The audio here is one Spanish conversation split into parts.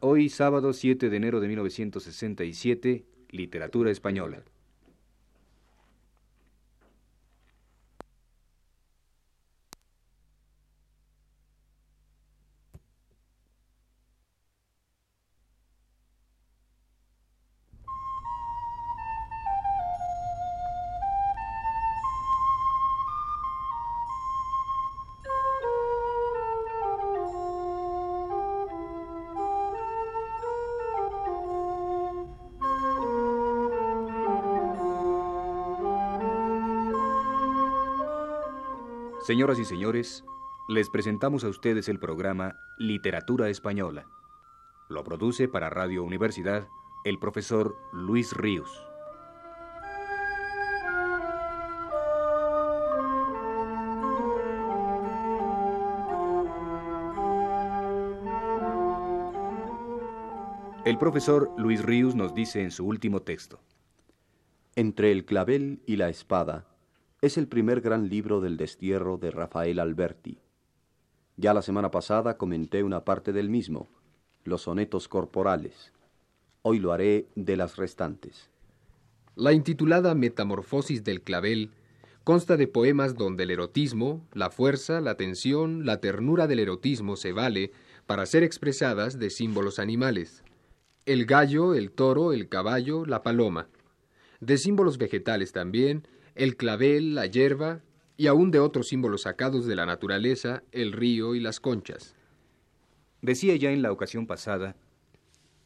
Hoy sábado 7 de enero de 1967, Literatura Española. Señoras y señores, les presentamos a ustedes el programa Literatura Española. Lo produce para Radio Universidad el profesor Luis Ríos. El profesor Luis Ríos nos dice en su último texto. Entre el clavel y la espada es el primer gran libro del destierro de Rafael Alberti. Ya la semana pasada comenté una parte del mismo, los sonetos corporales. Hoy lo haré de las restantes. La intitulada Metamorfosis del clavel consta de poemas donde el erotismo, la fuerza, la tensión, la ternura del erotismo se vale para ser expresadas de símbolos animales. El gallo, el toro, el caballo, la paloma. De símbolos vegetales también, el clavel, la hierba y aún de otros símbolos sacados de la naturaleza, el río y las conchas. Decía ya en la ocasión pasada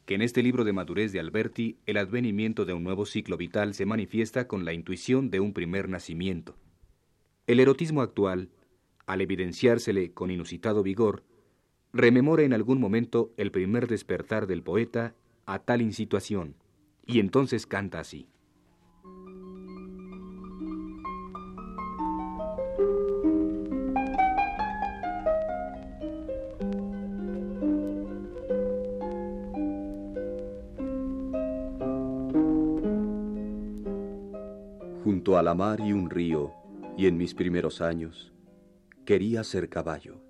que en este libro de madurez de Alberti el advenimiento de un nuevo ciclo vital se manifiesta con la intuición de un primer nacimiento. El erotismo actual, al evidenciársele con inusitado vigor, rememora en algún momento el primer despertar del poeta a tal insituación, y entonces canta así. A la mar y un río, y en mis primeros años, quería ser caballo.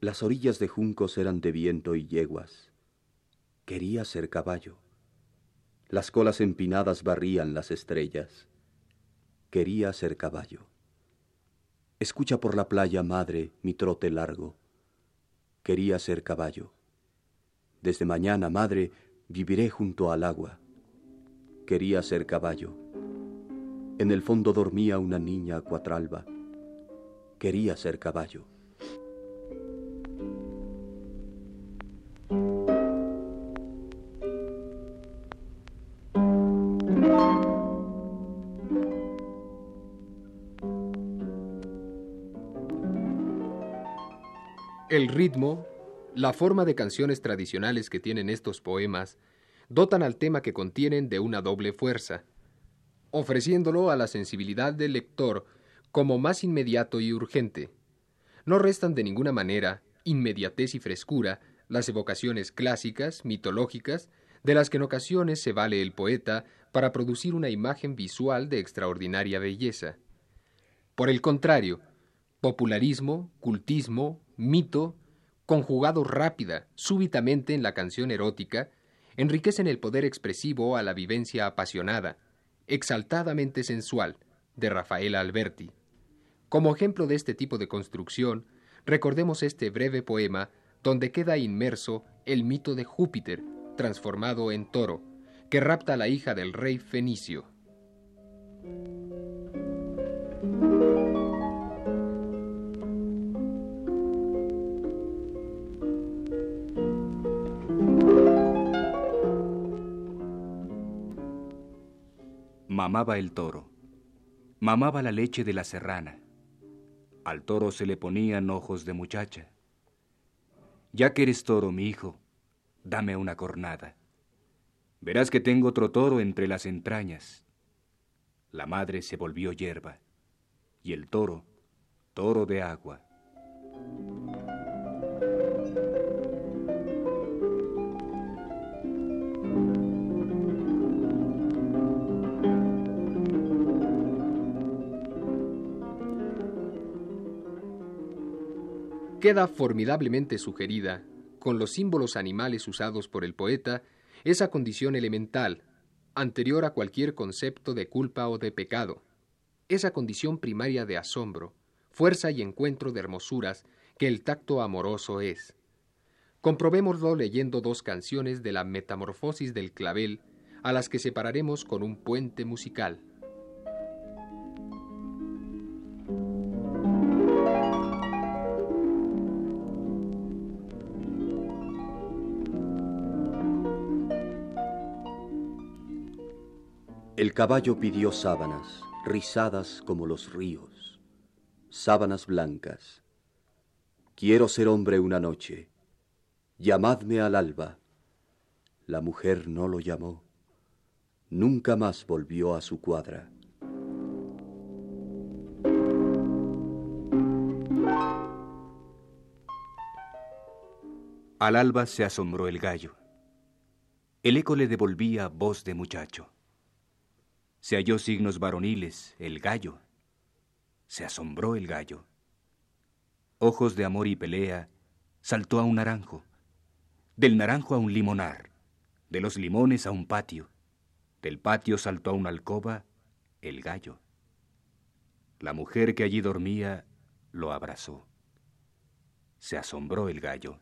Las orillas de juncos eran de viento y yeguas. Quería ser caballo. Las colas empinadas barrían las estrellas. Quería ser caballo. Escucha por la playa, madre, mi trote largo. Quería ser caballo. Desde mañana, madre, viviré junto al agua. Quería ser caballo. En el fondo dormía una niña cuatralba. Quería ser caballo. El ritmo, la forma de canciones tradicionales que tienen estos poemas, dotan al tema que contienen de una doble fuerza ofreciéndolo a la sensibilidad del lector como más inmediato y urgente. No restan de ninguna manera inmediatez y frescura las evocaciones clásicas, mitológicas, de las que en ocasiones se vale el poeta para producir una imagen visual de extraordinaria belleza. Por el contrario, popularismo, cultismo, mito, conjugado rápida, súbitamente en la canción erótica, enriquecen el poder expresivo a la vivencia apasionada, exaltadamente sensual, de Rafael Alberti. Como ejemplo de este tipo de construcción, recordemos este breve poema donde queda inmerso el mito de Júpiter, transformado en toro, que rapta a la hija del rey fenicio. Mamaba el toro. Mamaba la leche de la serrana. Al toro se le ponían ojos de muchacha. Ya que eres toro, mi hijo, dame una cornada. Verás que tengo otro toro entre las entrañas. La madre se volvió hierba, y el toro, toro de agua. Queda formidablemente sugerida con los símbolos animales usados por el poeta, esa condición elemental, anterior a cualquier concepto de culpa o de pecado, esa condición primaria de asombro, fuerza y encuentro de hermosuras que el tacto amoroso es. Comprobémoslo leyendo dos canciones de la Metamorfosis del clavel, a las que separaremos con un puente musical. El caballo pidió sábanas, rizadas como los ríos, sábanas blancas. Quiero ser hombre una noche. Llamadme al alba. La mujer no lo llamó. Nunca más volvió a su cuadra. Al alba se asombró el gallo. El eco le devolvía voz de muchacho. Se halló signos varoniles, el gallo. Se asombró el gallo. Ojos de amor y pelea, saltó a un naranjo. Del naranjo a un limonar, de los limones a un patio. Del patio saltó a una alcoba, el gallo. La mujer que allí dormía lo abrazó. Se asombró el gallo.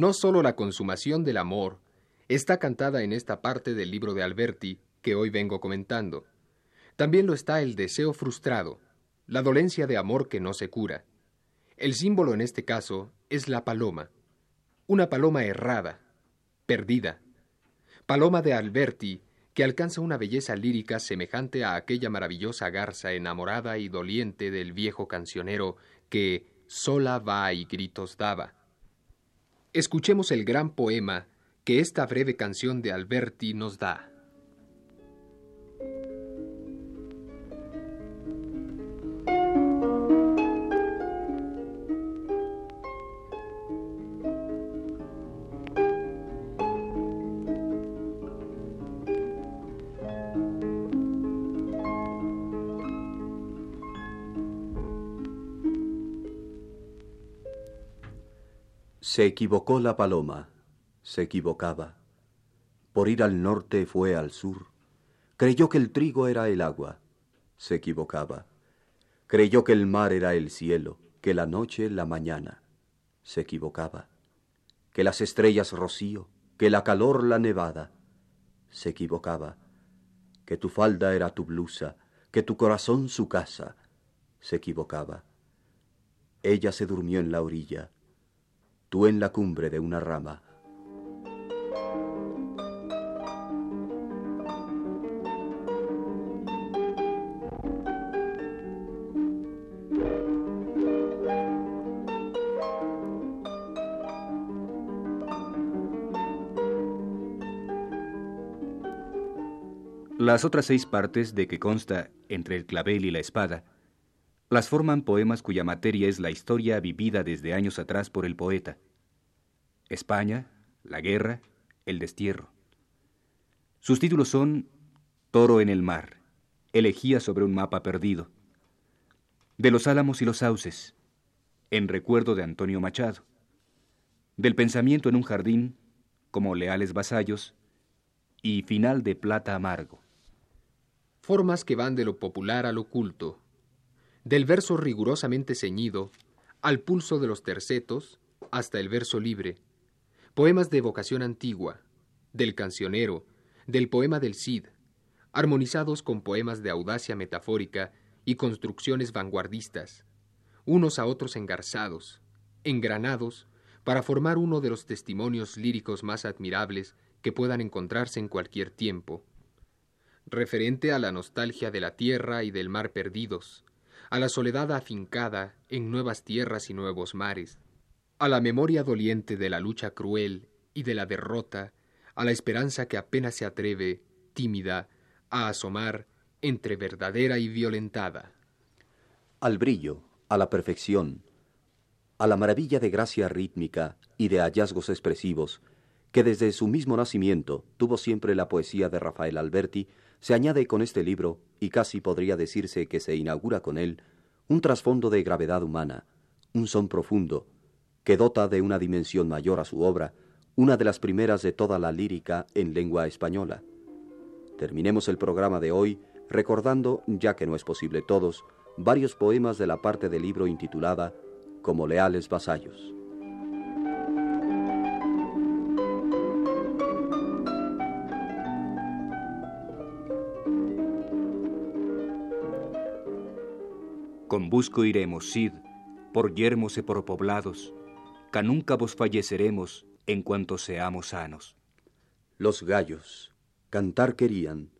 No sólo la consumación del amor está cantada en esta parte del libro de Alberti que hoy vengo comentando. También lo está el deseo frustrado, la dolencia de amor que no se cura. El símbolo en este caso es la paloma, una paloma errada, perdida. Paloma de Alberti que alcanza una belleza lírica semejante a aquella maravillosa garza enamorada y doliente del viejo cancionero que sola va y gritos daba. Escuchemos el gran poema que esta breve canción de Alberti nos da. Se equivocó la paloma, se equivocaba. Por ir al norte fue al sur. Creyó que el trigo era el agua, se equivocaba. Creyó que el mar era el cielo, que la noche la mañana, se equivocaba. Que las estrellas rocío, que la calor la nevada, se equivocaba. Que tu falda era tu blusa, que tu corazón su casa, se equivocaba. Ella se durmió en la orilla, tú en la cumbre de una rama. Las otras seis partes de que consta entre el clavel y la espada las forman poemas cuya materia es la historia vivida desde años atrás por el poeta. España, la guerra, el destierro. Sus títulos son Toro en el mar, Elegía sobre un mapa perdido, De los álamos y los sauces, En recuerdo de Antonio Machado, Del pensamiento en un jardín, como leales vasallos, y Final de plata amargo. Formas que van de lo popular al oculto, del verso rigurosamente ceñido al pulso de los tercetos hasta el verso libre, poemas de vocación antigua, del cancionero, del poema del Cid, armonizados con poemas de audacia metafórica y construcciones vanguardistas, unos a otros engarzados, engranados, para formar uno de los testimonios líricos más admirables que puedan encontrarse en cualquier tiempo, referente a la nostalgia de la tierra y del mar perdidos, a la soledad afincada en nuevas tierras y nuevos mares, a la memoria doliente de la lucha cruel y de la derrota, a la esperanza que apenas se atreve, tímida, a asomar entre verdadera y violentada. Al brillo, a la perfección, a la maravilla de gracia rítmica y de hallazgos expresivos que desde su mismo nacimiento tuvo siempre la poesía de Rafael Alberti, se añade con este libro, y casi podría decirse que se inaugura con él, un trasfondo de gravedad humana, un son profundo, que dota de una dimensión mayor a su obra, una de las primeras de toda la lírica en lengua española. Terminemos el programa de hoy recordando, ya que no es posible todos, varios poemas de la parte del libro intitulada Como leales vasallos. Busco iremos, Cid, por yermos y por poblados, que nunca vos falleceremos en cuanto seamos sanos. Los gallos cantar querían,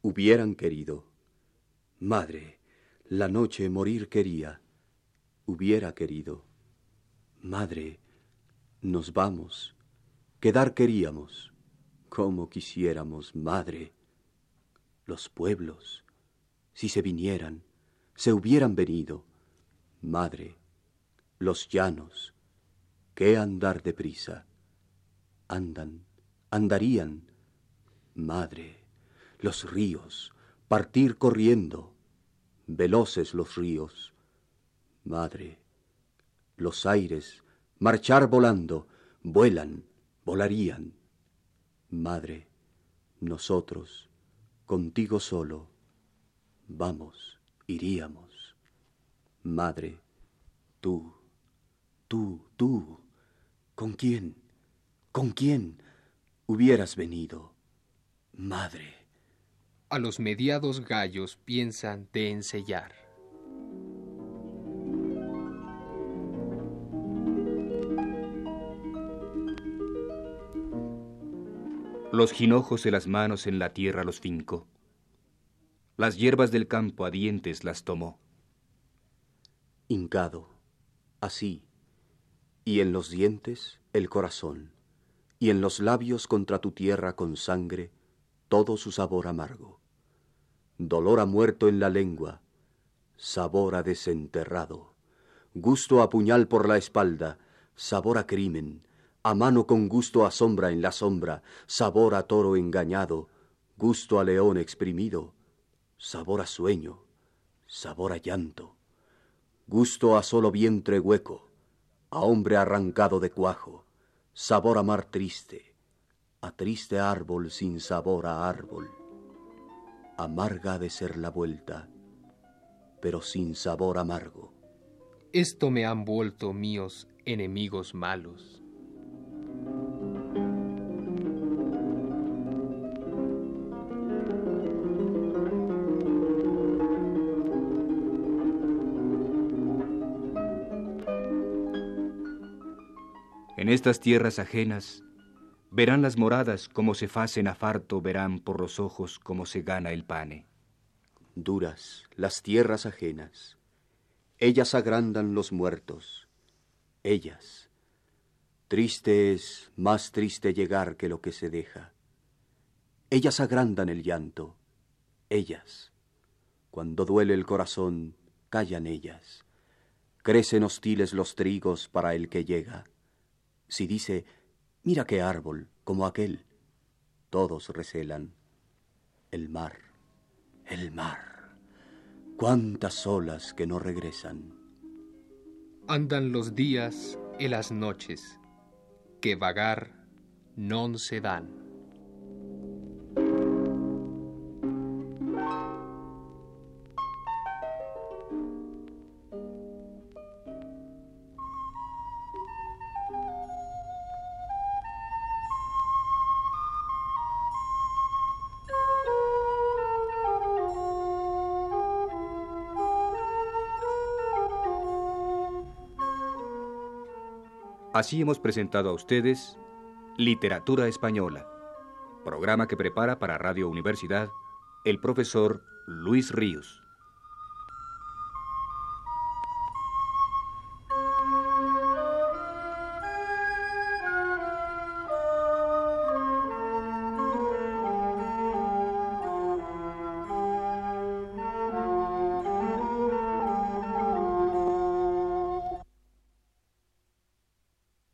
hubieran querido. Madre, la noche morir quería, hubiera querido. Madre, nos vamos, quedar queríamos, como quisiéramos, madre. Los pueblos, si se vinieran, se hubieran venido, madre. Los llanos, qué andar deprisa, andan, andarían, madre. Los ríos, partir corriendo, veloces los ríos, madre. Los aires, marchar volando, vuelan, volarían, madre. Nosotros, contigo solo, vamos, iríamos. Madre, tú, tú, tú, ¿con quién? ¿Con quién hubieras venido? Madre. A los mediados gallos piensan de ensellar. Los jinojos de las manos en la tierra los fincó. Las hierbas del campo a dientes las tomó. Hincado, así, y en los dientes el corazón, y en los labios contra tu tierra con sangre, todo su sabor amargo. Dolor a muerto en la lengua, sabor a desenterrado, gusto a puñal por la espalda, sabor a crimen, a mano con gusto a sombra en la sombra, sabor a toro engañado, gusto a león exprimido, sabor a sueño, sabor a llanto, gusto a solo vientre hueco, a hombre arrancado de cuajo, sabor a mar triste, a triste árbol sin sabor a árbol. Amarga de ser la vuelta, pero sin sabor amargo. Esto me han vuelto míos enemigos malos. En estas tierras ajenas verán las moradas como se facen a farto, verán por los ojos como se gana el pane. Duras las tierras ajenas, ellas agrandan los muertos, ellas. Triste es, más triste llegar que lo que se deja. Ellas agrandan el llanto, ellas. Cuando duele el corazón, callan ellas. Crecen hostiles los trigos para el que llega si dice, mira qué árbol, como aquel, todos recelan. El mar, el mar, cuántas olas que no regresan. Andan los días y las noches, que vagar non se dan. Así hemos presentado a ustedes Literatura Española, programa que prepara para Radio Universidad el profesor Luis Ríos.